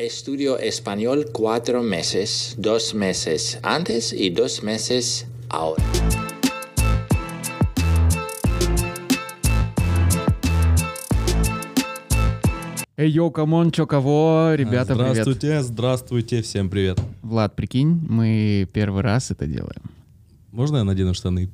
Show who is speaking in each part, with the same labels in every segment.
Speaker 1: Estudio español cuatro meses, dos meses antes y dos meses ahora.
Speaker 2: Hey, yo, come on, чё, кого? Ребята, привет.
Speaker 3: Здравствуйте, здравствуйте, всем привет.
Speaker 2: Влад, прикинь, мы первый раз это делаем.
Speaker 3: Можно я надену штаны?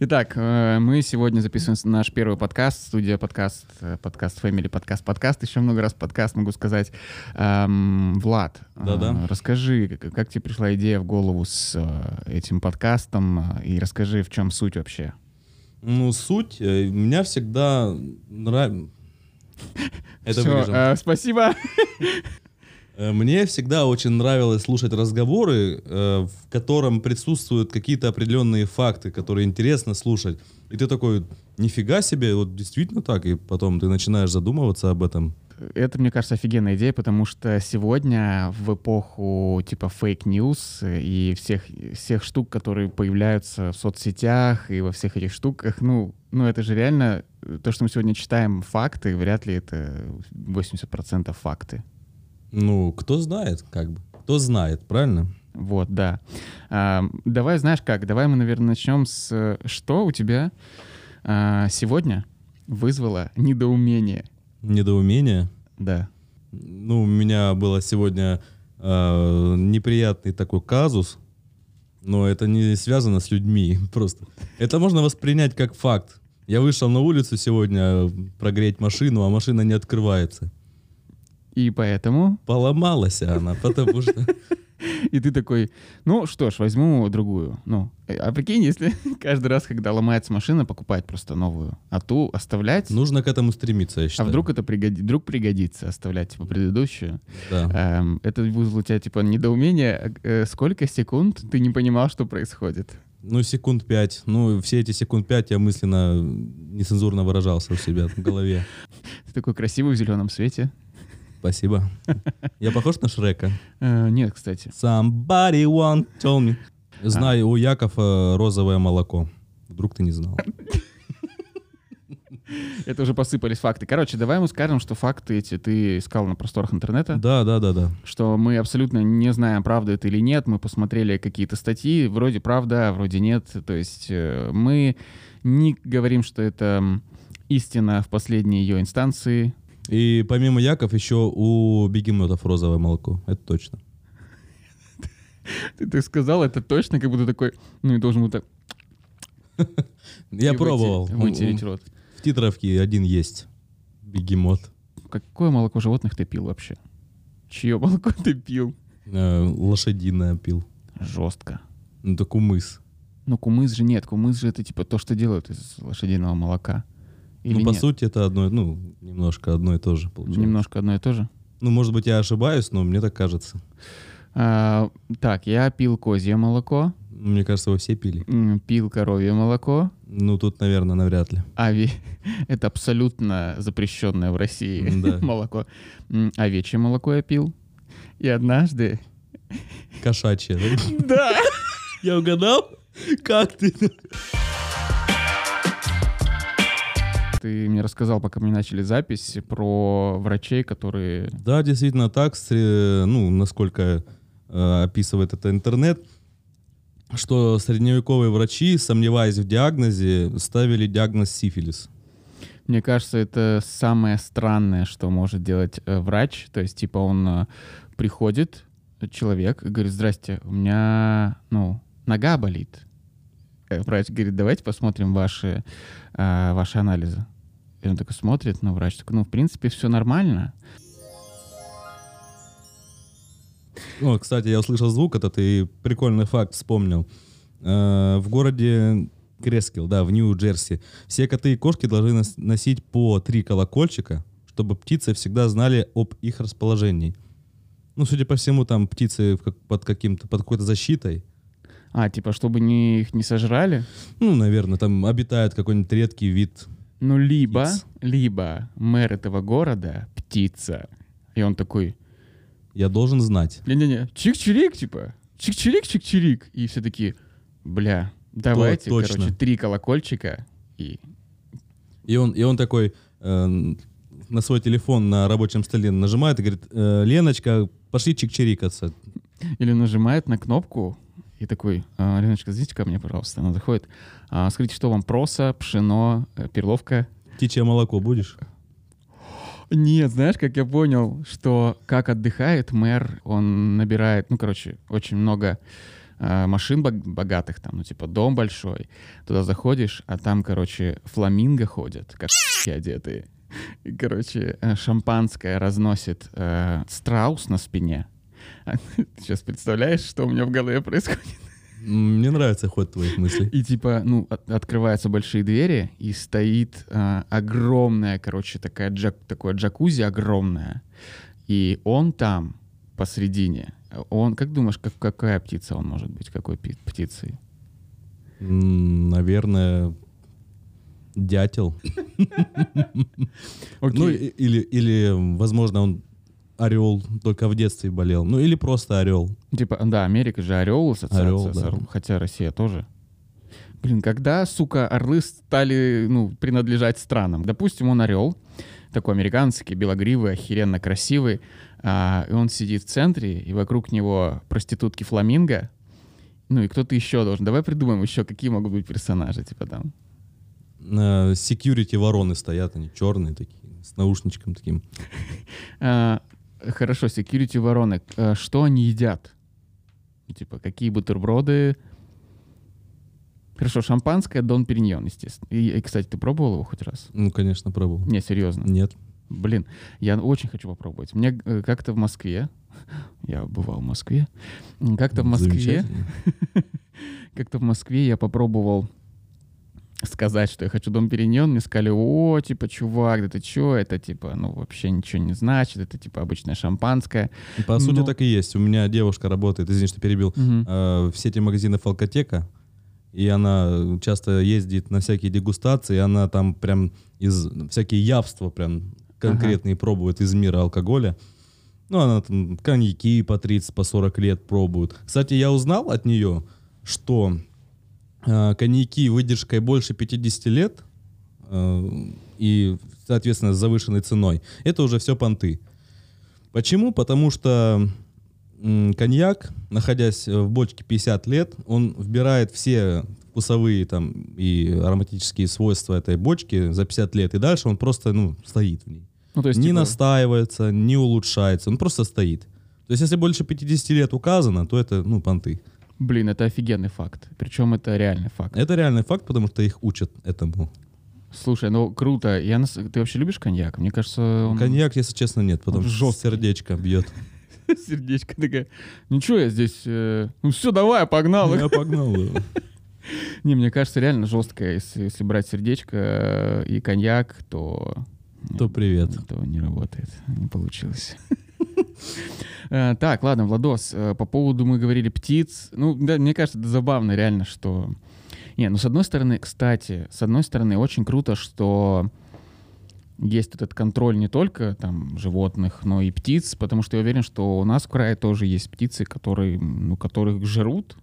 Speaker 2: Итак, э, мы сегодня записываем наш первый подкаст, студия подкаст, э, подкаст Family, подкаст, подкаст, еще много раз подкаст, могу сказать. Эм, Влад, э,
Speaker 3: Да-да.
Speaker 2: расскажи, как, тебе пришла идея в голову с этим подкастом, и расскажи, в чем суть вообще.
Speaker 3: Ну, суть, меня всегда нравится... Это вырежем.
Speaker 2: э, спасибо.
Speaker 3: Э, Мне всегда очень нравилось слушать разговоры, э, в котором присутствуют какие-то определенные факты, которые интересно слушать. И ты такой, нифига себе, вот действительно так. И потом ты начинаешь задумываться об этом.
Speaker 2: Это, мне кажется, офигенная идея, потому что сегодня в эпоху типа fake news и всех, всех штук, которые появляются в соцсетях и во всех этих штуках, ну, ну это же реально, э, то, что мы сегодня читаем факты, вряд ли это 80% факты.
Speaker 3: Ну, кто знает, как бы. Кто знает, правильно?
Speaker 2: Вот, да. А, давай, знаешь как, давай мы, наверное, начнем с... э, Что у тебя а, сегодня вызвало недоумение?
Speaker 3: Недоумение.
Speaker 2: Да.
Speaker 3: Ну, у меня было сегодня э, неприятный такой казус, но это не связано с людьми просто. Это можно воспринять как факт. Я вышел на улицу сегодня э, прогреть машину, а машина не открывается.
Speaker 2: И поэтому
Speaker 3: Поломалась она, потому что...
Speaker 2: И ты такой, ну что ж, возьму другую. Ну, э, а прикинь, если каждый раз, когда ломается машина, покупать просто новую, а ту оставлять,
Speaker 3: Нужно к этому стремиться, я
Speaker 2: а
Speaker 3: считаю.
Speaker 2: вдруг это пригоди- вдруг пригодится оставлять типа предыдущую.
Speaker 3: Да.
Speaker 2: Эм, это вызвало у тебя типа недоумение, э, сколько секунд ты не понимал, что происходит.
Speaker 3: Ну, секунд пять. Ну, все эти секунд пять я мысленно нецензурно выражался у себя в голове.
Speaker 2: Ты такой красивый в зеленом свете.
Speaker 3: Спасибо. Я похож на Шрека?
Speaker 2: Э, нет, кстати.
Speaker 3: Somebody want told me. Знаю, у Якова розовое молоко. Вдруг ты не знал.
Speaker 2: Это уже посыпались факты. Короче, давай мы скажем, что факты эти ты искал на просторах интернета.
Speaker 3: Да, да, да, да.
Speaker 2: что мы абсолютно не знаем, правда это или нет. Мы посмотрели какие-то статьи, вроде правда, а вроде нет. То есть э, мы не говорим, что это истина в последней ее инстанции.
Speaker 3: И помимо Яков еще у бегемотов розовое молоко. Это точно.
Speaker 2: Ты так сказал, это точно, как будто такой, ну и должен был так
Speaker 3: Я пробовал.
Speaker 2: выте- вытереть рот.
Speaker 3: В титровке один есть. Бегемот.
Speaker 2: Какое молоко животных ты пил вообще? Чье молоко ты пил?
Speaker 3: Э, лошадиное пил.
Speaker 2: Жестко.
Speaker 3: Ну, это кумыс.
Speaker 2: Но кумыс же нет. Кумыс же это типа то, что делают из лошадиного молока. Или
Speaker 3: ну, по
Speaker 2: нет?
Speaker 3: сути, это одно, ну, немножко одно и то же получается.
Speaker 2: Немножко одно и то же.
Speaker 3: Ну, может быть, я ошибаюсь, но мне так кажется.
Speaker 2: А, так, я пил козье молоко,
Speaker 3: Мне кажется, вы все пили.
Speaker 2: пил коровье молоко,
Speaker 3: Ну, тут, наверное, навряд ли.
Speaker 2: Ави — это абсолютно запрещенное в России
Speaker 3: Да.
Speaker 2: молоко. Овечье молоко я пил. И однажды...
Speaker 3: Кошачье. да?
Speaker 2: Да!
Speaker 3: Я угадал? Как ты?
Speaker 2: Ты мне рассказал, пока мы начали запись, про врачей, которые...
Speaker 3: Да, действительно так, э, ну, насколько э, описывает это интернет, что средневековые врачи, сомневаясь в диагнозе, ставили диагноз сифилис.
Speaker 2: Мне кажется, это самое странное, что может делать э, врач. То есть, типа, он э, приходит, человек, и говорит, здрасте, у меня, ну, нога болит. Врач говорит, давайте посмотрим ваши, э, ваши анализы. И он такой смотрит, ну, врач такой, ну, в принципе, все нормально.
Speaker 3: Ну, кстати, я услышал звук этот и прикольный факт вспомнил. Э, в городе Крескил, да, в Нью-Джерси, все коты и кошки должны нос- носить по три колокольчика, чтобы птицы всегда знали об их расположении. Ну, судя по всему, там птицы под каким-то, под какой-то защитой.
Speaker 2: А, типа, чтобы не, их не сожрали?
Speaker 3: Ну, наверное, там обитает какой-нибудь редкий вид.
Speaker 2: Ну, либо,
Speaker 3: Птиц.
Speaker 2: либо мэр этого города — птица. И он такой,
Speaker 3: Я должен знать.
Speaker 2: не-не-не, чик-чирик, типа, чик-чирик-чик-чирик. И все такие, бля, давайте,
Speaker 3: точно.
Speaker 2: короче, три колокольчика и
Speaker 3: И он, и он такой, э, на свой телефон на рабочем столе нажимает и говорит, «Э, Леночка, пошли чик-чирикаться.
Speaker 2: Или нажимает на кнопку и такой, «А, Леночка, зайдите ко мне, пожалуйста. Она заходит. «А, скажите, что вам проса, пшено, э, перловка?
Speaker 3: Птичье молоко будешь?
Speaker 2: Нет, знаешь, как я понял, что как отдыхает мэр, он набирает, ну, короче, очень много э, машин бог- богатых, там, ну, типа, дом большой. Туда заходишь, а там, короче, фламинго ходят, как одетые. И, короче, э, шампанское разносит э, страус на спине. Сейчас представляешь, что у меня в голове происходит?
Speaker 3: Мне нравится ход твоих мыслей.
Speaker 2: И типа, ну, от- открываются большие двери, и стоит а, огромная, короче, такая джак, такое джакузи огромное. И он там, посредине. Он, как думаешь, как, какая птица он может быть? Какой пи- птицей?
Speaker 3: Наверное, дятел. Ну, или, или, возможно, он орел только в детстве болел. Ну, или просто орел.
Speaker 2: Типа, да, Америка же орел, ассоциация
Speaker 3: Орел,
Speaker 2: с
Speaker 3: да.
Speaker 2: орлом, хотя Россия тоже. Блин, когда, сука, орлы стали, ну, принадлежать странам? Допустим, он орел, такой американский, белогривый, охеренно красивый, а, и он сидит в центре, и вокруг него проститутки фламинго, ну и кто-то еще должен. Давай придумаем еще, какие могут быть персонажи, типа там.
Speaker 3: Security вороны стоят, они черные такие, с наушничком таким.
Speaker 2: Хорошо, security вороны. А, что они едят? Типа, какие бутерброды? Хорошо, шампанское, Дон Периньон, естественно. И, и, кстати, ты пробовал его хоть раз?
Speaker 3: Ну, конечно, пробовал.
Speaker 2: Не, серьезно.
Speaker 3: Нет.
Speaker 2: Блин, я очень хочу попробовать. Мне э, как-то в Москве, я бывал в Москве, как-то в Москве, как-то в Москве я попробовал сказать, что я хочу Дом Периньон, мне сказали, о, типа, чувак, да ты чё, это, типа, ну, вообще ничего не значит, это, типа, обычное шампанское.
Speaker 3: По сути,
Speaker 2: Но-
Speaker 3: так и есть. У меня девушка работает, извини, что перебил,
Speaker 2: Мгм.
Speaker 3: э, в сети магазинов «Алкотека», и она часто ездит на всякие дегустации, и она там прям из всякие явства прям конкретные пробует из мира алкоголя. Ну, она там коньяки по 30, по 40 лет пробует. Кстати, я узнал от нее, что коньяки выдержкой больше 50 лет э, и, соответственно, с завышенной ценой, это уже все понты. Почему? Потому что коньяк, находясь в бочке 50 лет, он вбирает все вкусовые там и ароматические свойства этой бочки за 50 лет, и дальше он просто ну, стоит в ней.
Speaker 2: Ну, то есть,
Speaker 3: не
Speaker 2: типа,
Speaker 3: настаивается, не улучшается, он просто стоит. То есть, если больше 50 лет указано, то это, ну, понты.
Speaker 2: Блин, это офигенный факт. Причем это реальный факт.
Speaker 3: Это реальный факт, потому что их учат этому.
Speaker 2: Слушай, ну, круто. Я нас... Ты вообще любишь коньяк? Мне кажется, он...
Speaker 3: Коньяк, если честно, нет, потому
Speaker 2: он
Speaker 3: что
Speaker 2: жесткий.
Speaker 3: сердечко бьет.
Speaker 2: Сердечко такая. Ничего, я здесь... э, Ну все, давай, погнал.
Speaker 3: Я погнал.
Speaker 2: Не, мне кажется, реально жесткое. Если, если брать сердечко э, и коньяк, то...
Speaker 3: То привет.
Speaker 2: То не работает. Не получилось. Э, Так, ладно, Владос, э, по поводу мы говорили птиц. Ну, да, мне кажется, это забавно реально, что... Не, ну, с одной стороны, кстати, с одной стороны, очень круто, что есть этот контроль не только там животных, но и птиц, потому что я уверен, что у нас в крае тоже есть птицы, которые, ну, которых жрут,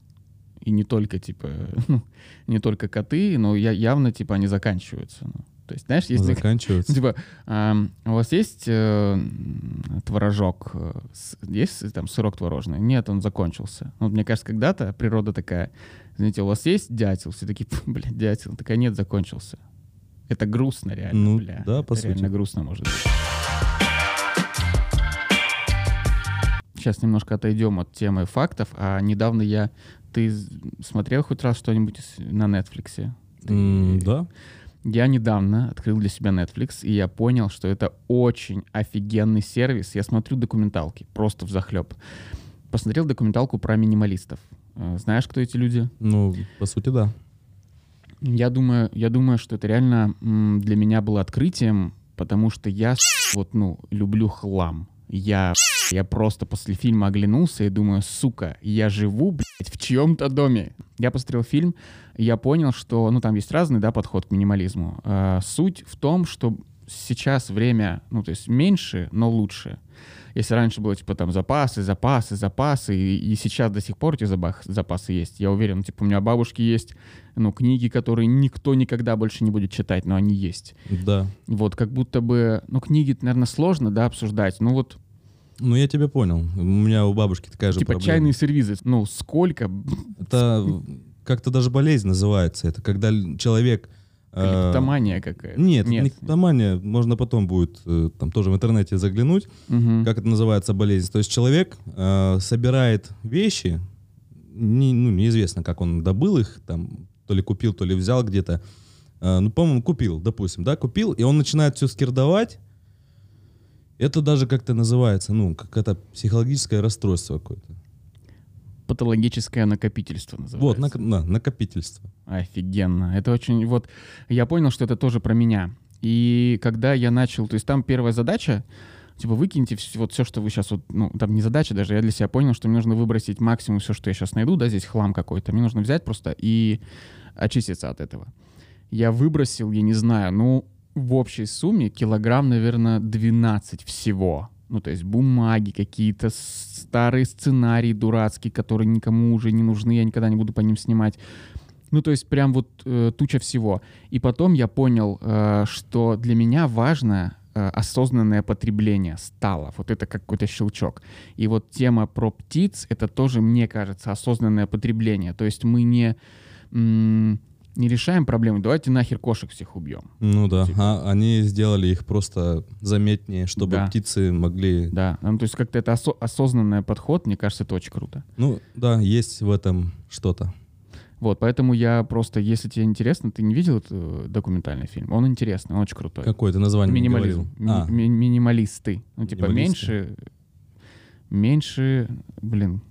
Speaker 2: и не только, типа, ну, не только коты, но я, явно, типа, они заканчиваются. ну. То есть, знаешь, есть...
Speaker 3: Заканчивается.
Speaker 2: Ну, Типа, у вас есть э, творожок? э, Есть там сырок творожный? Нет, он закончился. Ну, мне кажется, когда-то природа такая, знаете, у вас есть дятел? Все такие, «Пф, блядь, дятел. Такая, нет, закончился. Это грустно реально,
Speaker 3: Ну,
Speaker 2: бля.
Speaker 3: да,
Speaker 2: Это
Speaker 3: по
Speaker 2: реально
Speaker 3: сути.
Speaker 2: грустно может быть. Сейчас немножко отойдем от темы фактов. А недавно я... Ты смотрел хоть раз что-нибудь на Netflix?
Speaker 3: М, Да.
Speaker 2: Я недавно открыл для себя Netflix, и я понял, что это очень офигенный сервис. Я смотрю документалки, просто в захлеб. Посмотрел документалку про минималистов. Э, Знаешь, кто эти люди?
Speaker 3: Ну, по сути, да.
Speaker 2: Я думаю, я думаю, что это реально для меня было открытием, потому что я вот, ну, люблю хлам. Я, я просто после фильма оглянулся и думаю, сука, я живу, блядь, в чьем-то доме. Я посмотрел фильм, и я понял, что, ну, там есть разный, да, подход к минимализму. А, суть в том, что сейчас время, ну, то есть меньше, но лучше. Если раньше было, типа, там, запасы, запасы, запасы, и, и сейчас до сих пор эти запасы есть, я уверен. Типа, у меня бабушки есть, ну, книги, которые никто никогда больше не будет читать, но они есть.
Speaker 3: Да.
Speaker 2: Вот, как будто бы, ну, книги, наверное, сложно, да, обсуждать. Ну, вот,
Speaker 3: Ну, я тебя понял. У меня у бабушки такая же
Speaker 2: типа,
Speaker 3: проблема.
Speaker 2: чайные сервизы. Ну, сколько?
Speaker 3: Это как-то даже болезнь называется. Это когда человек... э,
Speaker 2: Клептомания какая-то.
Speaker 3: Нет, не клептомания, можно потом будет э, там тоже в интернете заглянуть,
Speaker 2: Мгм.
Speaker 3: как это называется болезнь. То есть человек э, собирает вещи, не- ну, неизвестно, как он добыл их, там, то ли купил, то ли взял где-то. Э, ну, по-моему, купил, допустим, да, купил, и он начинает все скирдовать. Это даже как-то называется, ну, как это психологическое расстройство какое-то.
Speaker 2: Патологическое накопительство называется.
Speaker 3: Вот, нак- на- накопительство.
Speaker 2: Офигенно. Это очень... Вот я понял, что это тоже про меня. И когда я начал... То есть там первая задача, типа выкиньте вс- вот все, что вы сейчас... Вот, ну, там не задача даже, я для себя понял, что мне нужно выбросить максимум все, что я сейчас найду, да, здесь хлам какой-то. Мне нужно взять просто и очиститься от этого. Я выбросил, я не знаю, ну, в общей сумме килограмм, наверное, 12 всего. Ну, то есть бумаги какие-то, старые сценарии дурацкие, которые никому уже не нужны, я никогда не буду по ним снимать. Ну, то есть прям вот э, туча всего. И потом я понял, э, что для меня важно э, осознанное потребление стало. Вот это как какой-то щелчок. И вот тема про птиц, это тоже, мне кажется, осознанное потребление. То есть мы не, м, не решаем проблемы, давайте нахер кошек всех убьем.
Speaker 3: Ну да,
Speaker 2: Типа.
Speaker 3: а они сделали их просто заметнее, чтобы
Speaker 2: Да.
Speaker 3: птицы могли...
Speaker 2: Да, ну, то есть как-то это осо- осознанный подход, мне кажется, это очень круто.
Speaker 3: Ну да, есть в этом что-то.
Speaker 2: Вот, поэтому я просто, если тебе интересно, ты не видел этот э, документальный фильм? Он интересный, он очень крутой.
Speaker 3: Какое-то название
Speaker 2: Минимализм.
Speaker 3: говорил. А,
Speaker 2: Ми- ми- минималисты. Ну, типа, меньше... Меньше... Блин.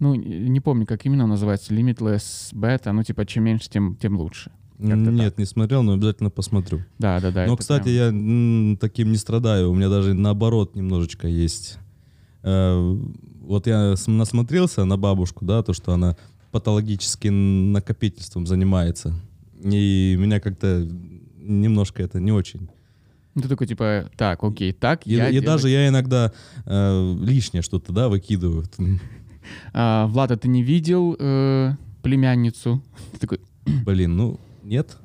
Speaker 2: Ну, не помню, как именно называется. Limitless beta. Ну, типа, чем меньше, тем, тем лучше.
Speaker 3: Нет, не смотрел, но обязательно посмотрю.
Speaker 2: Да, да, да.
Speaker 3: но, кстати,
Speaker 2: прям-
Speaker 3: я м, таким не страдаю. У меня даже наоборот немножечко есть. Э, вот я насмотрелся на бабушку, да, то, что она патологическим накопительством занимается. И меня как-то немножко это не очень.
Speaker 2: Ну, Ты такой, типа, так, окей, так,
Speaker 3: И,
Speaker 2: я
Speaker 3: и
Speaker 2: делаю-
Speaker 3: даже я иногда э, лишнее что-то, да, выкидываю.
Speaker 2: А, Влад, а ты не видел э, племянницу? Ты такой,
Speaker 3: Блин, ну, нет.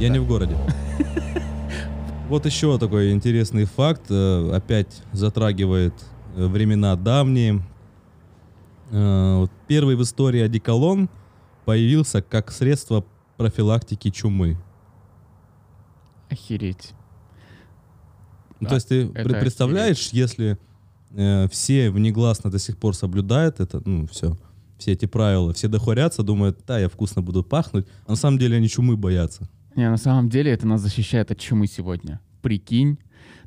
Speaker 3: Я не в городе. Вот еще такой интересный факт. э, Опять затрагивает э, времена давние. Первый в истории одеколон появился как средство профилактики чумы.
Speaker 2: охереть.
Speaker 3: Ну,
Speaker 2: Да,
Speaker 3: то есть ты
Speaker 2: это
Speaker 3: пре- представляешь, если э, все внегласно до сих пор соблюдают это, ну, все, все эти правила, все дохорятся, думают, да, я вкусно буду пахнуть, а на самом деле они чумы боятся.
Speaker 2: Не, на самом деле это нас защищает от чумы сегодня. Прикинь,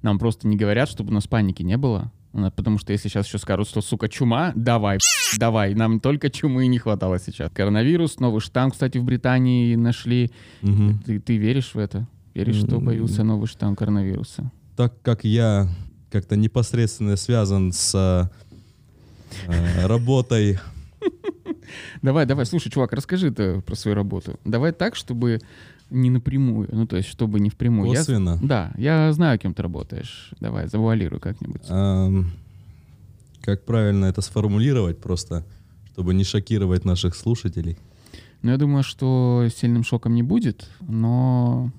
Speaker 2: нам просто не говорят, чтобы у нас паники не было. Потому что если сейчас еще скажут, что, сука, чума, давай, давай, нам только чумы не хватало сейчас. Коронавирус, новый штамм, кстати, в Британии нашли.
Speaker 3: Мгм.
Speaker 2: Ты, ты веришь в это? Веришь, что появился новый штамм коронавируса?
Speaker 3: Так как я как-то непосредственно связан с э, работой,
Speaker 2: Давай, давай, слушай, чувак, расскажи ты про свою работу. Давай так, чтобы не напрямую, ну то есть чтобы не впрямую. Я-
Speaker 3: косвенно,
Speaker 2: да, я знаю, кем ты работаешь. Давай, завуалируй как-нибудь.
Speaker 3: эм, как правильно это сформулировать просто, чтобы не шокировать наших слушателей.
Speaker 2: Ну, я думаю, что сильным шоком не будет, но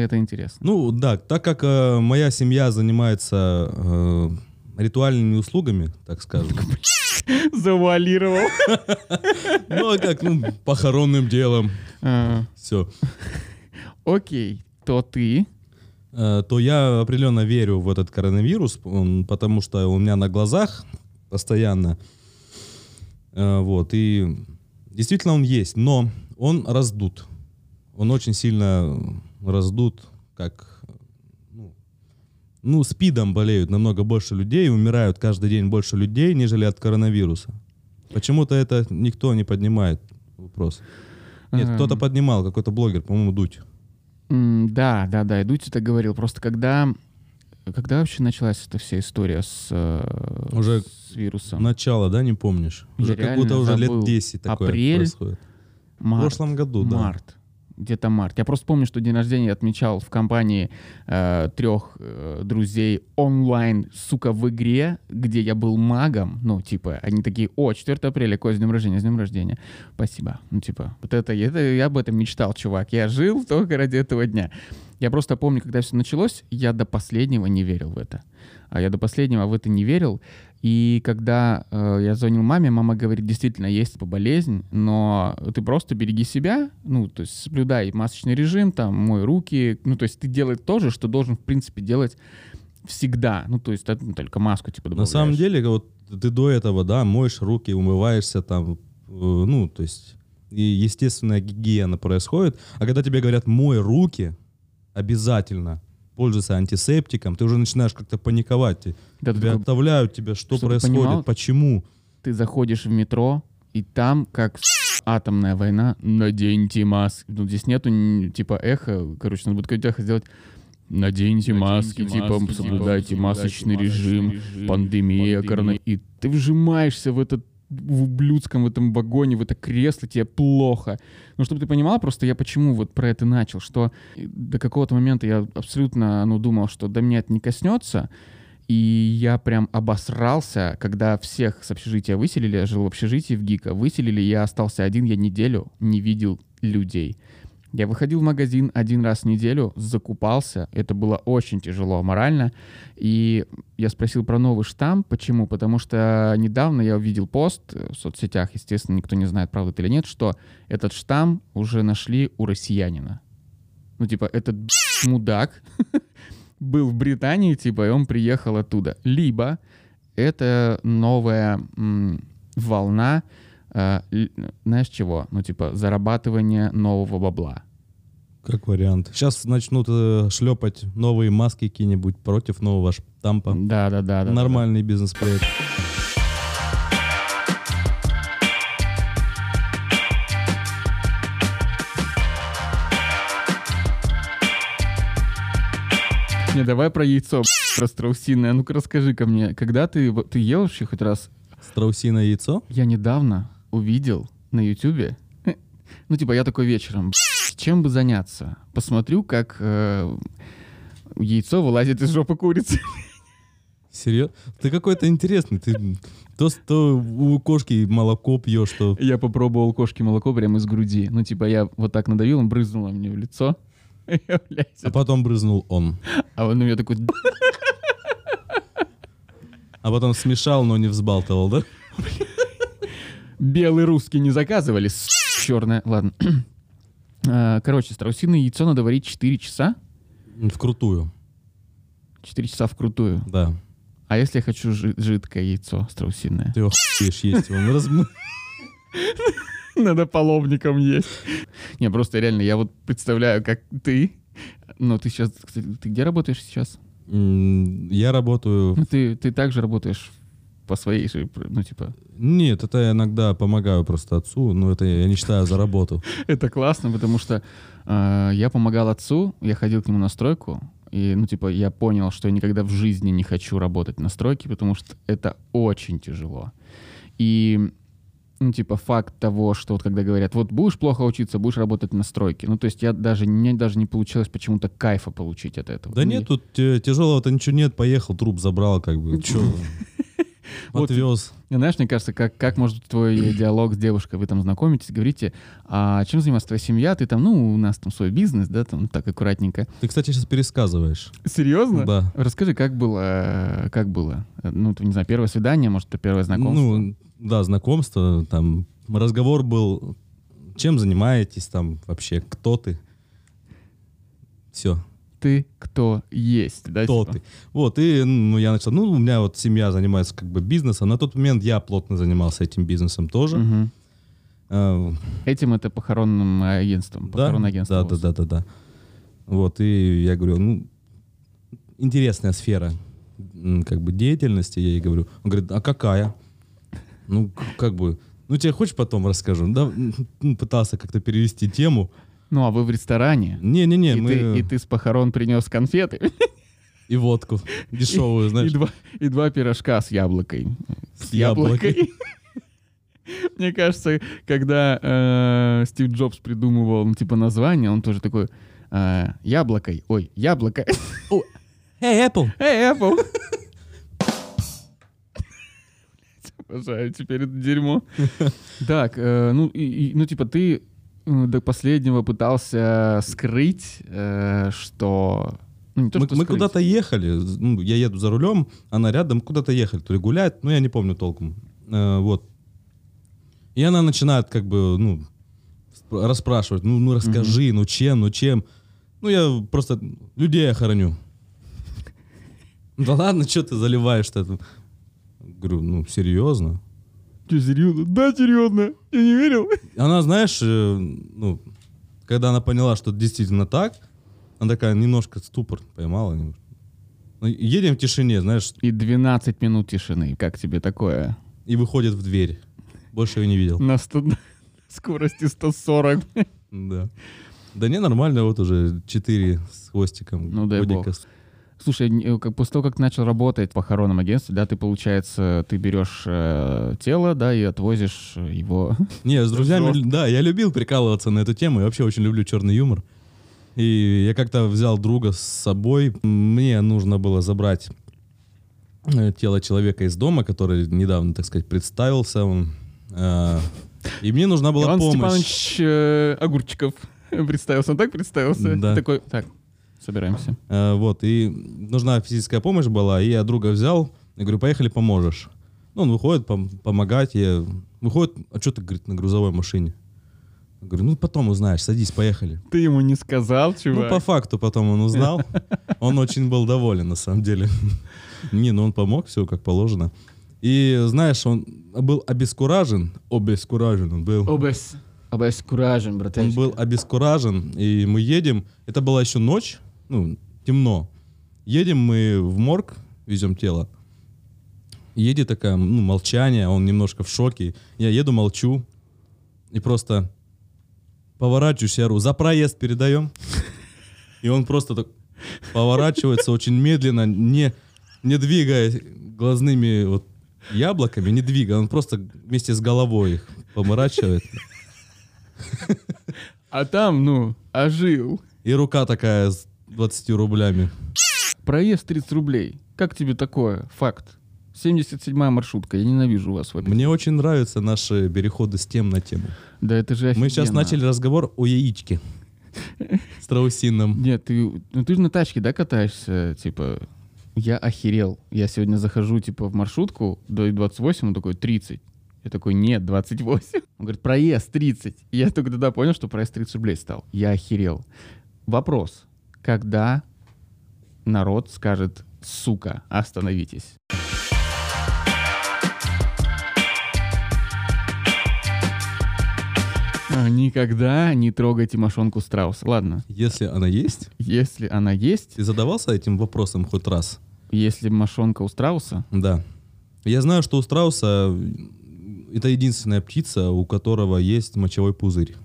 Speaker 2: это интересно.
Speaker 3: Ну да, так как э, моя семья занимается э, ритуальными услугами, так скажем.
Speaker 2: Завуалировал.
Speaker 3: Ну а как, ну, похоронным делом,
Speaker 2: А,
Speaker 3: все.
Speaker 2: Окей, то ты...
Speaker 3: То я определенно верю в этот коронавирус, он- потому что у меня на глазах постоянно. Э, Вот, и действительно он есть, но он раздут. Он очень сильно раздут, как... ну, Ну, спидом болеют намного больше людей, умирают каждый день больше людей, нежели от коронавируса. Почему-то это никто не поднимает вопрос. Нет, кто-то поднимал, какой-то блогер, по-моему, Дудь.
Speaker 2: Да, да, да, и Дудь это говорил. Просто когда... Когда вообще началась эта вся история с, э,
Speaker 3: Уже
Speaker 2: с вирусом?
Speaker 3: Начало, да, не помнишь?
Speaker 2: Я
Speaker 3: Уже как будто уже
Speaker 2: забыл.
Speaker 3: лет 10 такое
Speaker 2: Апрель?
Speaker 3: происходит. В
Speaker 2: Март.
Speaker 3: прошлом году, да.
Speaker 2: Март. Где-то март. Я просто помню, что день рождения отмечал в компании э, трех э, друзей онлайн, сука, в игре, где я был магом. Ну, типа, они такие, о, 4 апреля, Кость, с днем рождения, с днем рождения. Спасибо. Ну, типа, вот это, это я об этом мечтал, чувак. Я жил только ради этого дня. Я просто помню, когда все началось, я до последнего не верил в это. А я до последнего в это не верил. И когда э, я звонил маме, мама говорит, действительно, есть болезнь, но ты просто береги себя, ну, то есть соблюдай масочный режим, там, мой руки, ну, то есть ты делай то же, что должен, в принципе, делать всегда. Ну, то есть ну, только маску, типа,
Speaker 3: добавляешь. На самом деле, вот ты до этого, да, моешь руки, умываешься там, э, ну, то есть и естественная гигиена происходит. А когда тебе говорят «мой руки», обязательно пользуйся антисептиком, ты уже начинаешь как-то паниковать. Да, тебя такой... оставляют тебя, что происходит, понимал, почему.
Speaker 2: Ты заходишь в метро, и там, как атомная война, наденьте маски. Ну, здесь нету, типа, эхо. Короче, надо будет какое-то эхо сделать. Наденьте, Наденьте маски, маски, типа, маски, соблюдайте типа, масочный режим, режим, пандемия, коронавирус. И ты вжимаешься в этот в ублюдском в этом вагоне, в это кресло, тебе плохо. Ну, чтобы ты понимал, просто я почему вот про это начал, что до какого-то момента я абсолютно, ну, думал, что до меня это не коснется, и я прям обосрался, когда всех с общежития выселили, я жил в общежитии в ГИКа, выселили, я остался один, я неделю не видел людей. Я выходил в магазин один раз в неделю, закупался. Это было очень тяжело морально. И я спросил про новый штамм. Почему? Потому что недавно я увидел пост в соцсетях, естественно, никто не знает, правда это или нет, что этот штамм уже нашли у россиянина. Ну, типа, этот мудак был в Британии, типа, и он приехал оттуда. Либо это новая волна э, знаешь чего? Ну, типа, зарабатывание нового бабла.
Speaker 3: Как вариант. Сейчас начнут э, шлепать новые маски какие-нибудь против нового штампа.
Speaker 2: Да, да, да.
Speaker 3: Нормальный да, да. бизнес-проект.
Speaker 2: Не, давай про яйцо, про страусиное. Ну-ка расскажи-ка мне, когда ты, ты ел вообще хоть раз?
Speaker 3: Страусиное яйцо?
Speaker 2: Я недавно увидел на Ютубе, ну, типа, я такой вечером, чем бы заняться? Посмотрю, как э, яйцо вылазит из жопы курицы.
Speaker 3: Серьезно? Ты какой-то интересный. Ты то, то у кошки молоко пьешь, что...
Speaker 2: Я попробовал кошки молоко прямо из груди. Ну, типа, я вот так надавил, он брызнуло мне в лицо.
Speaker 3: А потом брызнул он.
Speaker 2: А он у меня такой...
Speaker 3: А потом смешал, но не взбалтывал, да?
Speaker 2: Белый русский не заказывали, черное. Ладно. А, короче, страусиное яйцо надо варить 4 часа.
Speaker 3: Вкрутую.
Speaker 2: 4 часа вкрутую?
Speaker 3: Да.
Speaker 2: А если я хочу жи- жидкое яйцо страусиное?
Speaker 3: Ты его есть его. Ну, раз...
Speaker 2: Надо половником есть. Не, просто реально, я вот представляю, как ты... Ну, ты сейчас... Кстати, ты где работаешь сейчас?
Speaker 3: Я работаю...
Speaker 2: Ну, ты, ты также работаешь по своей же, ну, типа...
Speaker 3: Нет, это я иногда помогаю просто отцу, но это я не считаю за работу.
Speaker 2: Это классно, потому что э, я помогал отцу, я ходил к нему на стройку, и, ну, типа, я понял, что я никогда в жизни не хочу работать на стройке, потому что это очень тяжело. И ну, типа, факт того, что вот когда говорят, вот будешь плохо учиться, будешь работать на стройке. Ну, то есть я даже, мне даже не получилось почему-то кайфа получить от этого.
Speaker 3: Да ну, нет, тут тяжелого-то ничего нет, поехал, труп забрал, как бы, чё. Отвез.
Speaker 2: Вот, знаешь, мне кажется, как, как может твой диалог с девушкой, вы там знакомитесь, говорите, а чем занимается твоя семья? Ты там, ну, у нас там свой бизнес, да, там так аккуратненько.
Speaker 3: Ты, кстати, сейчас пересказываешь.
Speaker 2: Серьезно?
Speaker 3: Да.
Speaker 2: Расскажи, как было, как было? Ну, не знаю, первое свидание, может, это первое знакомство?
Speaker 3: Ну, да, знакомство, там, разговор был, чем занимаетесь там вообще, кто ты? Все
Speaker 2: ты кто есть, да?
Speaker 3: Кто типа? ты. Вот, и ну, я начал, ну, у меня вот семья занимается как бы бизнесом. На тот момент я плотно занимался этим бизнесом тоже.
Speaker 2: Угу. А, этим это похоронным агентством, похоронное
Speaker 3: да? агентство. Да, да, да, да, да. Вот, и я говорю, ну, интересная сфера как бы деятельности, я ей говорю. Он говорит, а какая? Ну, как бы, ну, тебе хочешь потом расскажу? Да, пытался как-то перевести тему.
Speaker 2: Ну, а вы в ресторане.
Speaker 3: Не-не-не,
Speaker 2: и
Speaker 3: мы...
Speaker 2: Ты, и ты с похорон принес конфеты.
Speaker 3: И водку дешевую, знаешь.
Speaker 2: И два, и два пирожка с яблокой.
Speaker 3: С, с яблокой.
Speaker 2: Мне кажется, когда э, Стив Джобс придумывал, ну, типа, название, он тоже такой, э, яблокой, ой, яблоко.
Speaker 3: Эй, Apple!
Speaker 2: Эй, Apple! Обожаю теперь это дерьмо. Так, э, ну, и- и- ну, типа, ты до последнего пытался скрыть, э, что... ну, не то,
Speaker 3: Мы, мы куда-то ехали, ну, я еду за рулем, она рядом, куда-то ехали, то ли гулять, ну, я не помню толком. Э, вот. И она начинает, как бы, ну, сп- расспрашивать, ну, ну, расскажи, ну, чем, ну, чем. Ну, я просто людей я хороню. Да ладно, что ты заливаешь-то? Говорю, ну, серьезно?
Speaker 2: Чё, серьезно? Да, серьезно. Я не верил.
Speaker 3: Она, знаешь, э, ну, когда она поняла, что это действительно так, она такая немножко ступор поймала. немножко. Ну, едем в тишине, знаешь,
Speaker 2: И 12 минут тишины. Как тебе такое?
Speaker 3: и выходит в дверь. Больше ее не видел.
Speaker 2: На 100 скорости 140.
Speaker 3: Да. Да не, нормально, вот уже 4 с хвостиком.
Speaker 2: Ну, дай бог. Слушай, н- как, после того, как ты начал работать в похоронном агентстве, да, ты, получается, ты берешь э, тело, да, и отвозишь э, его.
Speaker 3: Не, с друзьями, да, я любил прикалываться на эту тему. Я вообще очень люблю черный юмор. И я как-то взял друга с собой. Мне нужно было забрать э, тело человека из дома, который недавно, так сказать, представился. Он, э, и мне нужна была
Speaker 2: Иван
Speaker 3: помощь.
Speaker 2: Степанович э, Огурчиков представился. Он так представился?
Speaker 3: Да.
Speaker 2: Такой, так, собираемся.
Speaker 3: Э, вот, и нужна физическая помощь была, и я друга взял, и говорю, поехали, поможешь. Ну, он выходит пом- помогать, я... Выходит, а что ты, говорит, на грузовой машине? Я говорю, ну, потом узнаешь, садись, поехали.
Speaker 2: Ты ему не сказал,
Speaker 3: Ну,
Speaker 2: чувак?
Speaker 3: по факту потом он узнал. Он очень был доволен, на самом деле. Не, ну он помог, все как положено. И, знаешь, он был обескуражен, обескуражен он был.
Speaker 2: Обес... Обескуражен,
Speaker 3: Он
Speaker 2: братан.
Speaker 3: был обескуражен, и мы едем. Это была еще ночь, ну, темно. Едем мы в морг, везем тело. Едет такая, ну, молчание, он немножко в шоке. Я еду, молчу, и просто поворачиваюсь, я говорю, за проезд передаем. И он просто так поворачивается очень медленно, не, не двигая глазными вот яблоками, не двигая, он просто вместе с головой их поворачивает.
Speaker 2: А там, ну, ожил.
Speaker 3: И рука такая 20 рублями.
Speaker 2: Проезд 30 рублей. Как тебе такое? Факт. 77-я маршрутка. Я ненавижу вас в этом.
Speaker 3: Мне очень нравятся наши переходы с тем на тему.
Speaker 2: Да это же
Speaker 3: Мы сейчас
Speaker 2: офигенно.
Speaker 3: начали разговор о яичке. Страусином.
Speaker 2: Нет, ты, ну ты же на тачке, да, катаешься? Типа, я охерел. Я сегодня захожу, типа, в маршрутку, до 28, он такой, 30. Я такой, нет, 28. Он говорит, проезд 30. И я только тогда понял, что проезд 30 рублей стал. Я охерел. Вопрос. Когда народ скажет, сука, остановитесь? А, Никогда не трогайте мошонку страуса. Ладно,
Speaker 3: Если она есть,
Speaker 2: если она есть,
Speaker 3: ты задавался этим вопросом хоть раз?
Speaker 2: если мошонка у страуса,
Speaker 3: Да. Я знаю, что у страуса это единственная птица, у которого есть мочевой пузырь.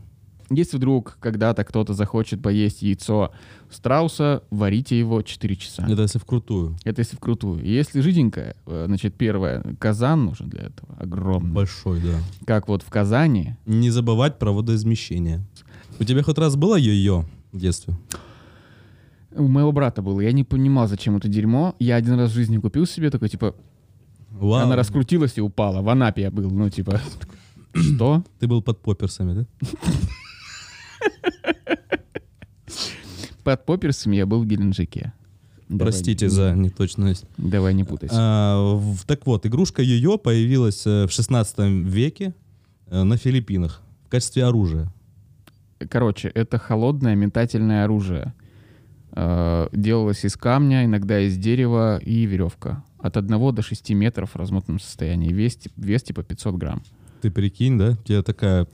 Speaker 2: Если вдруг когда-то кто-то захочет поесть яйцо страуса, варите его 4 часа.
Speaker 3: Это если вкрутую.
Speaker 2: Это если вкрутую. Если жиденькое, э, значит, первое, казан нужен для этого, огромный.
Speaker 3: Большой, да.
Speaker 2: Как вот в Казани.
Speaker 3: Не забывать про водоизмещение. У тебя хоть раз было йо-йо в детстве?
Speaker 2: У моего брата было. Я не понимал, зачем это дерьмо. Я один раз в жизни купил себе такой, типа,
Speaker 3: Вау.
Speaker 2: она раскрутилась и упала. В Анапе я был. Ну, типа, что?
Speaker 3: Ты был под поперсами, да?
Speaker 2: Под поперсом я был в Геленджике. Давай
Speaker 3: Простите за неточность.
Speaker 2: Давай не путайся.
Speaker 3: А, так вот, игрушка йо-йо появилась э, в 16 веке э, на Филиппинах в качестве оружия.
Speaker 2: Короче, это холодное метательное оружие. Э, Делалось из камня, иногда из дерева и веревка. От 1 до 6 метров в размотанном состоянии. Вес, вес типа 500 грамм.
Speaker 3: Ты прикинь, да? Тебе такая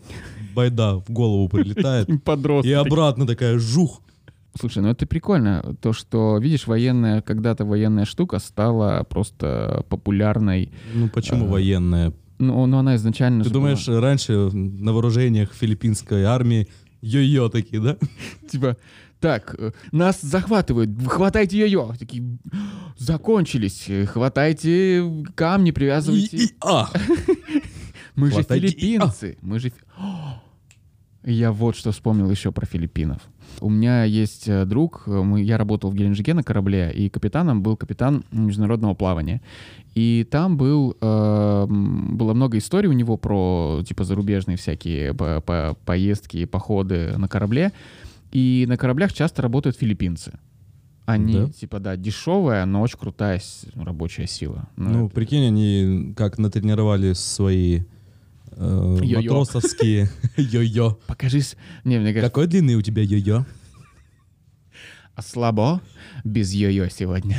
Speaker 3: байда в голову прилетает.
Speaker 2: Подросток.
Speaker 3: И обратно такая жух.
Speaker 2: Слушай, ну это прикольно. То, что, видишь, военная, когда-то военная штука стала просто популярной.
Speaker 3: Ну почему
Speaker 2: А,
Speaker 3: военная?
Speaker 2: Ну, ну она изначально
Speaker 3: Ты
Speaker 2: же была-
Speaker 3: думаешь, раньше на вооружениях филиппинской армии йо-йо такие, да?
Speaker 2: Типа, так, э, нас захватывают, хватайте ее. Такие, закончились, э, хватайте камни,
Speaker 3: И,
Speaker 2: привязывайте.
Speaker 3: и- а,
Speaker 2: Мы же филиппинцы. Мы же... О! Я вот что вспомнил еще про филиппинов. У меня есть э, друг, э, мы, я работал в Геленджике на корабле, и капитаном был капитан международного плавания. И там был, э, м, было много историй у него про, типа, зарубежные всякие по- по- поездки, походы на корабле. И на кораблях часто работают филиппинцы. Они,
Speaker 3: Да?
Speaker 2: типа, да, дешевая, но очень крутая рабочая сила. Ну,
Speaker 3: Ну,
Speaker 2: это-
Speaker 3: прикинь, они как натренировали свои
Speaker 2: Йо-йо.
Speaker 3: матросовские йо-йо.
Speaker 2: Покажись. Не, мне кажется,
Speaker 3: Какой длины у тебя йо-йо?
Speaker 2: А слабо без йо-йо сегодня.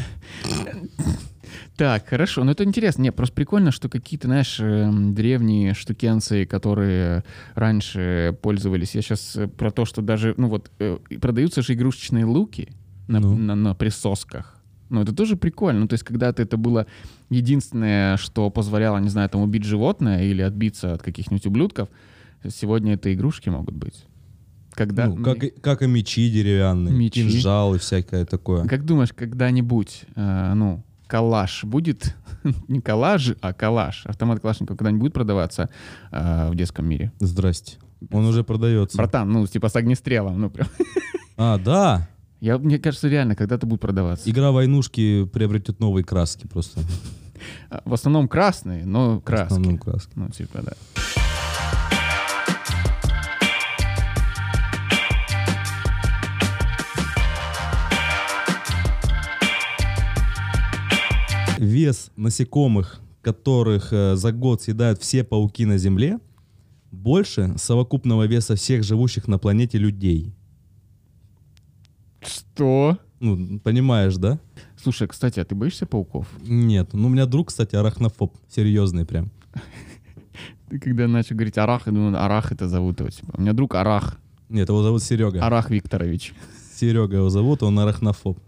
Speaker 2: Так, хорошо. Ну, это интересно. Не, просто прикольно, что какие-то, знаешь, эм, древние штукенции, которые раньше пользовались. Я сейчас про то, что даже, ну вот, э, продаются же игрушечные луки на,
Speaker 3: Ну.
Speaker 2: на- на присосках. Ну, это тоже прикольно. Ну, то есть, когда-то это было единственное, что позволяло, не знаю, там, убить животное или отбиться от каких-нибудь ублюдков, сегодня это игрушки могут быть. Когда...
Speaker 3: Ну, как, и- как и мечи деревянные,
Speaker 2: Мечи.
Speaker 3: кинжалы, всякое такое.
Speaker 2: Как думаешь, когда-нибудь, э, ну, калаш будет, не коллаж, а калаш, автомат Калашникова когда-нибудь будет продаваться э, в детском мире?
Speaker 3: Здрасте. Он уже продается.
Speaker 2: Братан, ну, типа с огнестрелом, ну, прям.
Speaker 3: А, да.
Speaker 2: Я, мне кажется, реально, когда-то будет продаваться.
Speaker 3: Игра войнушки приобретет новые краски просто.
Speaker 2: А, В основном красные, но
Speaker 3: В
Speaker 2: краски.
Speaker 3: основном краски.
Speaker 2: Ну, типа, да.
Speaker 3: Вес насекомых, которых э, за год съедают все пауки на Земле, больше совокупного веса всех живущих на планете людей.
Speaker 2: Что?
Speaker 3: Ну, понимаешь, да?
Speaker 2: Слушай, кстати, а ты боишься пауков?
Speaker 3: Нет. Ну, у меня друг, кстати, арахнофоб. Серьезный прям.
Speaker 2: Ты когда начал говорить Арах, я думаю, Арах это зовут его, типа. У меня друг Арах,
Speaker 3: Нет, его зовут Серега.
Speaker 2: Арах Викторович.
Speaker 3: Серега его зовут, он арахнофоб.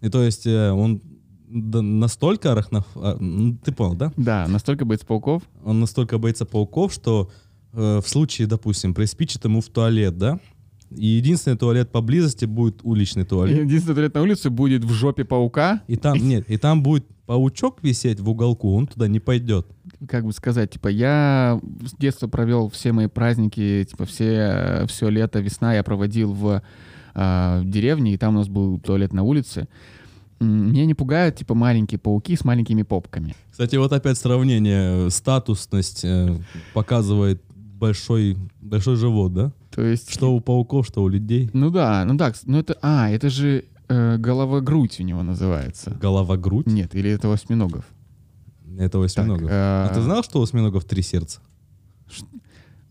Speaker 3: И то есть э, он настолько арахнофоб... ты понял, да?
Speaker 2: Да, настолько боится пауков.
Speaker 3: Он настолько боится пауков, что э, в случае, допустим, приспичит ему в туалет, да? И единственный туалет поблизости будет уличный туалет.
Speaker 2: Единственный туалет на улице будет в жопе паука.
Speaker 3: И там, нет, и там будет паучок висеть в уголку, он туда не пойдет.
Speaker 2: как бы сказать, типа, я с детства провел все мои праздники, типа, все, все лето, весна я проводил в, а, в деревне, и там у нас был туалет на улице. Меня не пугают, типа, маленькие пауки с маленькими попками.
Speaker 3: Кстати, вот опять сравнение. э, Статусность э, показывает большой, большой живот, да?
Speaker 2: То есть...
Speaker 3: Что у пауков, что у людей.
Speaker 2: Ну да, ну так, ну это... А, это же э, голова-грудь у него называется.
Speaker 3: Голова-грудь.
Speaker 2: Нет, или это осьминогов.
Speaker 3: Это осьминогов.
Speaker 2: Так,
Speaker 3: А
Speaker 2: э,
Speaker 3: ты знал, что у осьминогов три сердца?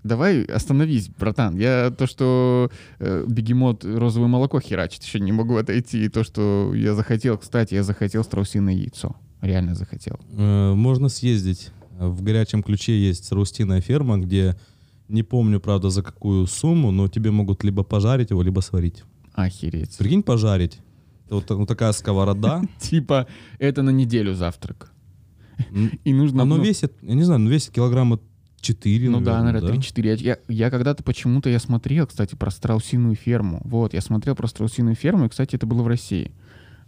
Speaker 2: Давай остановись, братан. Я то, что э, бегемот розовое молоко херачит, еще не могу отойти. И то, что я захотел, кстати, я захотел страусиное яйцо. Реально захотел.
Speaker 3: Э, Можно съездить. В горячем ключе есть страустиная ферма, где не помню, правда, за какую сумму, но тебе могут либо пожарить его, либо сварить.
Speaker 2: Охереть.
Speaker 3: Прикинь, пожарить. Вот, вот такая сковорода.
Speaker 2: Типа, это на неделю завтрак. И нужно...
Speaker 3: Оно весит, я не знаю, ну весит килограмма 4,
Speaker 2: Ну да,
Speaker 3: наверное,
Speaker 2: наверное, 3-4. Я, я когда-то почему-то я смотрел, кстати, про страусиную ферму. Вот, я смотрел про страусиную ферму, и, кстати, это было в России.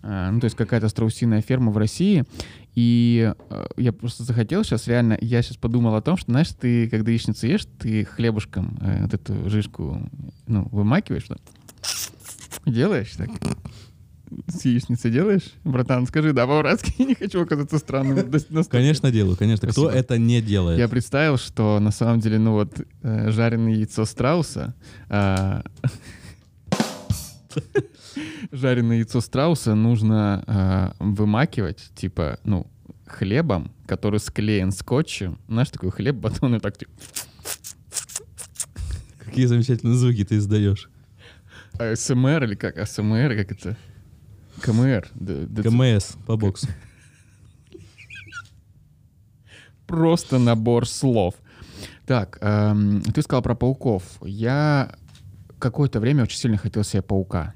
Speaker 2: Ну, то есть какая-то страусиная ферма в России. И э, я просто захотел сейчас реально, я сейчас подумал о том, что, знаешь, ты, когда яичницу ешь, ты хлебушком э, вот эту жишку, ну, вымакиваешь, да? делаешь так? С яичницей делаешь? Братан, скажи, да, по-братски, я не хочу оказаться странным.
Speaker 3: Конечно, делаю, конечно. Кто это не делает?
Speaker 2: Я представил, что на самом деле, ну вот, э, жареное яйцо страуса, а, жареное яйцо страуса нужно а, вымакивать, типа, ну, хлебом, который склеен скотчем. Знаешь, такой хлеб, батон, и так, типа,
Speaker 3: Какие замечательные звуки ты издаешь.
Speaker 2: СМР или как? АСМР, как это? КМР.
Speaker 3: КМС по боксу.
Speaker 2: Просто набор слов. Так, эм, ты сказал про пауков. Я какое-то время очень сильно хотел себе паука.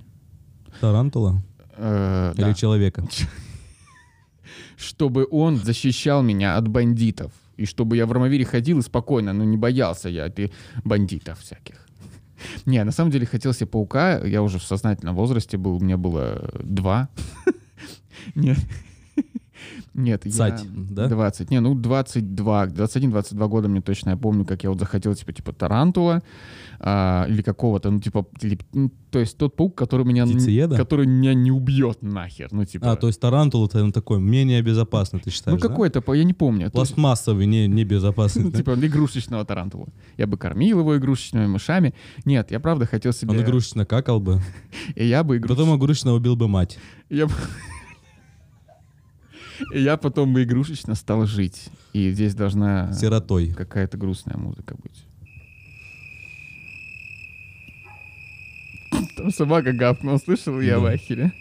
Speaker 3: Тарантула
Speaker 2: Э, да.
Speaker 3: или человека?
Speaker 2: Чтобы он защищал меня от бандитов. И чтобы я в Ромавире ходил и спокойно, ну не боялся я ты бандитов всяких. Не, на самом деле хотел себе паука. Я уже в сознательном возрасте был, мне было два. Нет. Нет, я
Speaker 3: Цать, да?
Speaker 2: 20. Не, ну 22, 21-22 года мне точно. Я помню, как я вот захотел, типа, типа тарантула а, или какого-то, ну, типа, или, ну, то есть тот паук, который меня,
Speaker 3: Птицееда?
Speaker 2: который меня не убьет нахер. Ну, типа,
Speaker 3: А, то есть тарантул это такой менее безопасный, ты считаешь,
Speaker 2: ну,
Speaker 3: да?
Speaker 2: какой-то, я не помню.
Speaker 3: Пластмассовый, не, не безопасный.
Speaker 2: Типа игрушечного тарантула. Я бы кормил его игрушечными мышами. Нет, я правда хотел себе...
Speaker 3: Он игрушечно какал бы.
Speaker 2: И я бы игруш-
Speaker 3: Потом игрушечно убил бы мать.
Speaker 2: Я, б- И я потом игрушечно стал жить. И здесь должна
Speaker 3: Сиротой.
Speaker 2: какая-то грустная музыка быть. Там собака гавкнула, слышал? Я в ахере.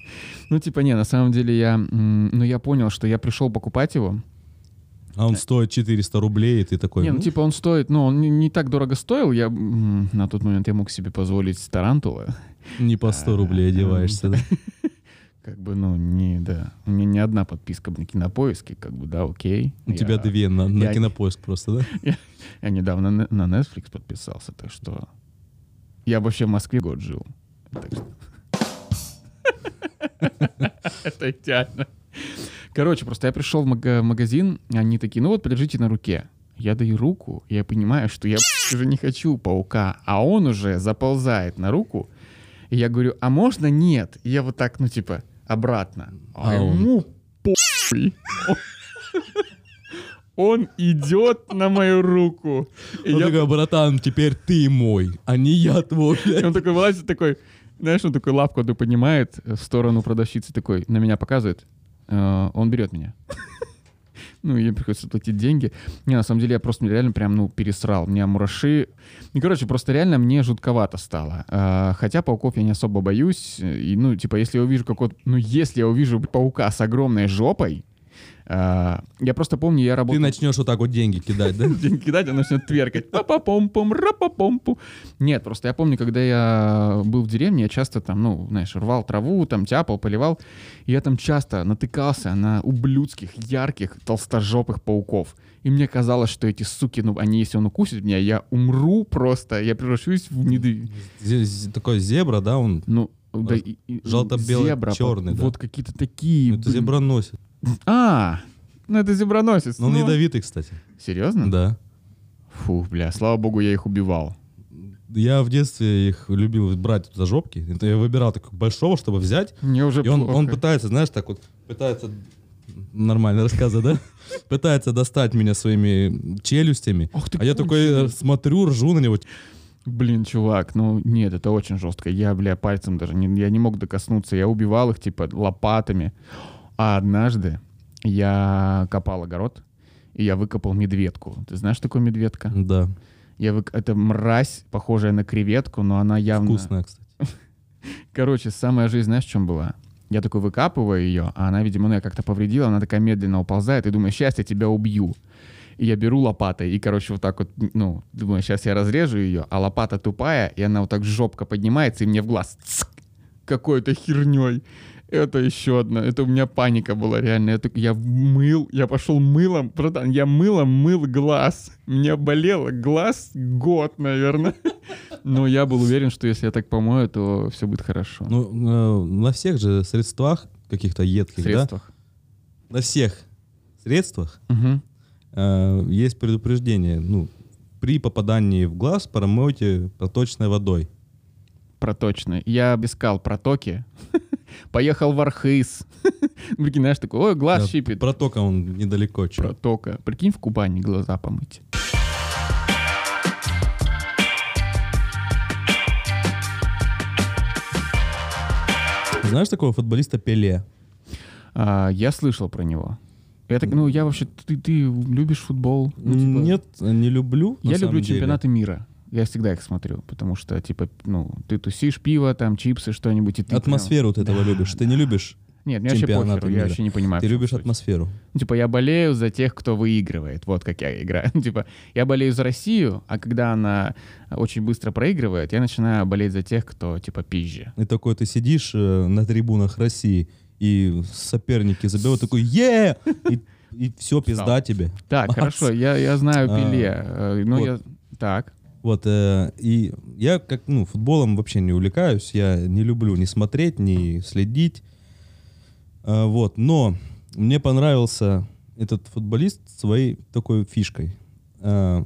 Speaker 2: Ну, типа, не, на самом деле я... Ну, я понял, что я пришел покупать его.
Speaker 3: А он стоит 400 рублей, и ты такой...
Speaker 2: Не, ну, типа, он стоит... Ну, он не, не так дорого стоил. Я... На тот момент я мог себе позволить тарантула.
Speaker 3: не по 100 рублей одеваешься, да?
Speaker 2: Как бы, ну, не, да. У меня не одна подписка на кинопоиске, как бы, да, окей.
Speaker 3: У тебя
Speaker 2: Я-
Speaker 3: две на, на
Speaker 2: я-
Speaker 3: кинопоиск просто, да?
Speaker 2: Я недавно на на Netflix подписался, так что... Я вообще в Москве год жил. Так что... Это идеально. Короче, просто я пришел в мага- магазин, они такие, ну вот, подержите на руке. Я даю руку, я понимаю, что я уже не хочу паука, а он уже заползает на руку. И я говорю, а можно нет? И я вот так, ну типа, обратно. А,
Speaker 3: А
Speaker 2: ему похуй. Он идет на мою руку. И
Speaker 3: Он
Speaker 2: я
Speaker 3: такой, братан, теперь ты мой, а не я твой.
Speaker 2: и он такой вылазит, такой, знаешь, он такой лапку одну поднимает в сторону продавщицы, такой, на меня показывает. Э, он берет меня. Ну, ей приходится платить деньги. Не, на самом деле, я просто реально прям, ну, пересрал. У меня мураши... Ну, короче, просто реально мне жутковато стало. Э, Хотя пауков я не особо боюсь. И, ну, типа, если я увижу какого-то... Ну, если я увижу паука с огромной жопой, я просто помню, я
Speaker 3: Ты
Speaker 2: работал...
Speaker 3: начнешь вот так вот деньги кидать, да?
Speaker 2: Деньги кидать, она начнет тверкать. Па-па-пом-пом, ра-па-пом-пу. Нет, просто я помню, когда я был в деревне, я часто там, ну, знаешь, рвал траву, там тяпал, поливал. И я там часто натыкался на ублюдских, ярких, толстожопых пауков. И мне казалось, что эти суки, ну, они, если он укусит меня, я умру просто, я превращусь в
Speaker 3: Такой зебра, да, он?
Speaker 2: Ну, да, и- и-
Speaker 3: Желто-белый,
Speaker 2: зебра,
Speaker 3: черный, да.
Speaker 2: Вот какие-то такие.
Speaker 3: Это
Speaker 2: блин.
Speaker 3: зеброносец.
Speaker 2: А, ну это зеброносец.
Speaker 3: Но он
Speaker 2: ну.
Speaker 3: ядовитый, кстати.
Speaker 2: Серьезно?
Speaker 3: Да.
Speaker 2: Фу, бля, слава богу, я их убивал.
Speaker 3: Я в детстве их любил брать за жопки. Это я выбирал такого большого, чтобы взять.
Speaker 2: Мне уже
Speaker 3: И он,
Speaker 2: плохо.
Speaker 3: он пытается, знаешь, так вот, пытается, нормально рассказы, да? Пытается достать меня своими челюстями.
Speaker 2: Ты
Speaker 3: А я такой э, смотрю, ржу на него.
Speaker 2: Блин, чувак, ну нет, это очень жестко. Я, бля, пальцем даже не, я не мог докоснуться. Я убивал их, типа, лопатами. А однажды я копал огород, и я выкопал медведку. Ты знаешь, что такое медведка?
Speaker 3: Да,
Speaker 2: Я вык... Это мразь, похожая на креветку, но она явно...
Speaker 3: вкусная, кстати.
Speaker 2: Короче, самая жизнь, знаешь, в чем была? Я такой выкапываю ее, а она, видимо, ну, я как-то повредила, она такая медленно уползает, и думаю, сейчас я тебя убью. И я беру лопатой, и, короче, вот так вот, ну, думаю, сейчас я разрежу ее, а лопата тупая, и она вот так жопка поднимается, и мне в глаз цк, какой-то херней. Это еще одна. Это у меня паника была реально. Я, так- я мыл, я пошел мылом, братан, я мылом мыл глаз. Мне болело глаз год, наверное. Но я был уверен, что если я так помою, то все будет хорошо.
Speaker 3: Ну, э, на всех же средствах каких-то едких,
Speaker 2: средствах.
Speaker 3: да? На всех средствах
Speaker 2: Мгм.
Speaker 3: Э, есть предупреждение. Ну, при попадании в глаз промойте проточной водой.
Speaker 2: Проточные. Я искал протоки. Поехал в Архыз. Прикинь, знаешь, такой, ой, глаз
Speaker 3: Да,
Speaker 2: щипит.
Speaker 3: Протока он недалеко. чё.
Speaker 2: Протока. Прикинь, в Кубани глаза помыть.
Speaker 3: Знаешь такого футболиста Пеле?
Speaker 2: А, я слышал про него. Я так, ну, я вообще, ты, ты любишь футбол? Ну, типа,
Speaker 3: Нет, не люблю.
Speaker 2: Я люблю
Speaker 3: деле.
Speaker 2: чемпионаты мира. Я всегда их смотрю, потому что, типа, ну, ты тусишь пиво, там, чипсы, что-нибудь, и ты прям-
Speaker 3: Атмосферу ты этого
Speaker 2: Да,
Speaker 3: любишь. Ты не любишь.
Speaker 2: Нет, мне вообще похеру, я вообще не понимаю.
Speaker 3: Ты любишь
Speaker 2: суть.
Speaker 3: атмосферу.
Speaker 2: Ну, Типа, я болею за тех, кто выигрывает. Вот как я играю. Типа, я болею за Россию, а когда она очень быстро проигрывает, я начинаю болеть за тех, кто, типа, пизже.
Speaker 3: И такой ты сидишь э, на трибунах России, и соперники забивают, такой е И, и все, пизда тебе.
Speaker 2: Так,
Speaker 3: Макс.
Speaker 2: хорошо, я, я знаю
Speaker 3: А,
Speaker 2: Пеле. э, Ну,
Speaker 3: вот.
Speaker 2: я... Так.
Speaker 3: Вот, э, и я как, ну, футболом вообще не увлекаюсь, я не люблю ни смотреть, ни следить. Э, вот, но Мне понравился этот футболист своей такой фишкой. А,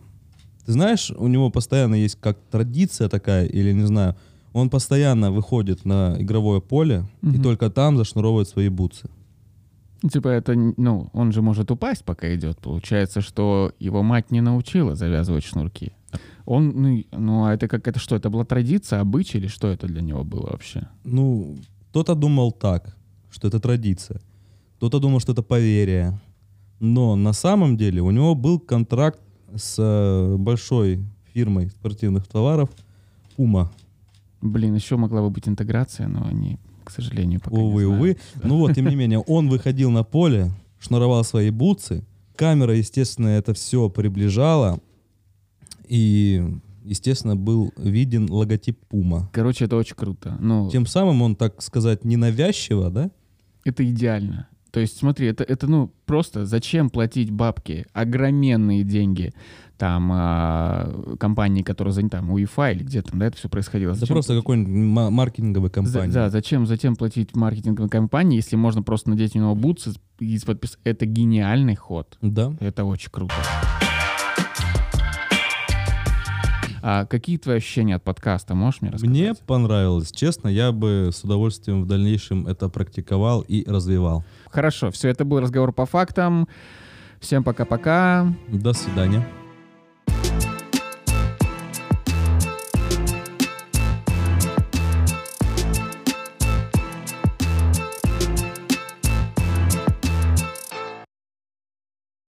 Speaker 3: Ты знаешь, у него постоянно есть как традиция такая, или не знаю, он постоянно выходит на игровое поле и
Speaker 2: Мгм.
Speaker 3: только там зашнуровывает свои бутсы.
Speaker 2: Типа это, ну, он же может упасть, пока идет. Получается, что его мать не научила завязывать шнурки. Он, ну, и- ну, а это как это что? Это была традиция, обычай или что это для него было вообще?
Speaker 3: Ну, кто-то думал так, что это традиция. Кто-то думал, что это поверие. Но на самом деле у него был контракт с э, большой фирмой спортивных товаров Puma.
Speaker 2: Блин, еще могла бы быть интеграция, но они, к сожалению, пока не
Speaker 3: увы,
Speaker 2: знают.
Speaker 3: увы. Ну вот, тем не менее, он выходил на поле, шнуровал свои бутсы. Камера, естественно, это все приближала. И, естественно, был виден логотип Puma.
Speaker 2: Короче, это очень круто. Ну,
Speaker 3: Тем самым он, так сказать, ненавязчиво, да?
Speaker 2: это идеально. То есть, смотри, это, это ну, просто зачем платить бабки, огроменные деньги, там, а, компании, которая занята, там, УЕФА или где там, да, это все происходило.
Speaker 3: Это
Speaker 2: Зачем
Speaker 3: просто
Speaker 2: платить?
Speaker 3: какой-нибудь ма- маркетинговой
Speaker 2: За-
Speaker 3: компании.
Speaker 2: да, зачем, затем платить маркетинговой компании, если можно просто надеть у него бутсы и подписать. Это гениальный ход.
Speaker 3: Да.
Speaker 2: Это очень круто. А какие твои ощущения от подкаста? Можешь мне рассказать?
Speaker 3: Мне понравилось. Честно, я бы с удовольствием в дальнейшем это практиковал и развивал.
Speaker 2: Хорошо, все, это был разговор по фактам. Всем пока-пока.
Speaker 3: До свидания.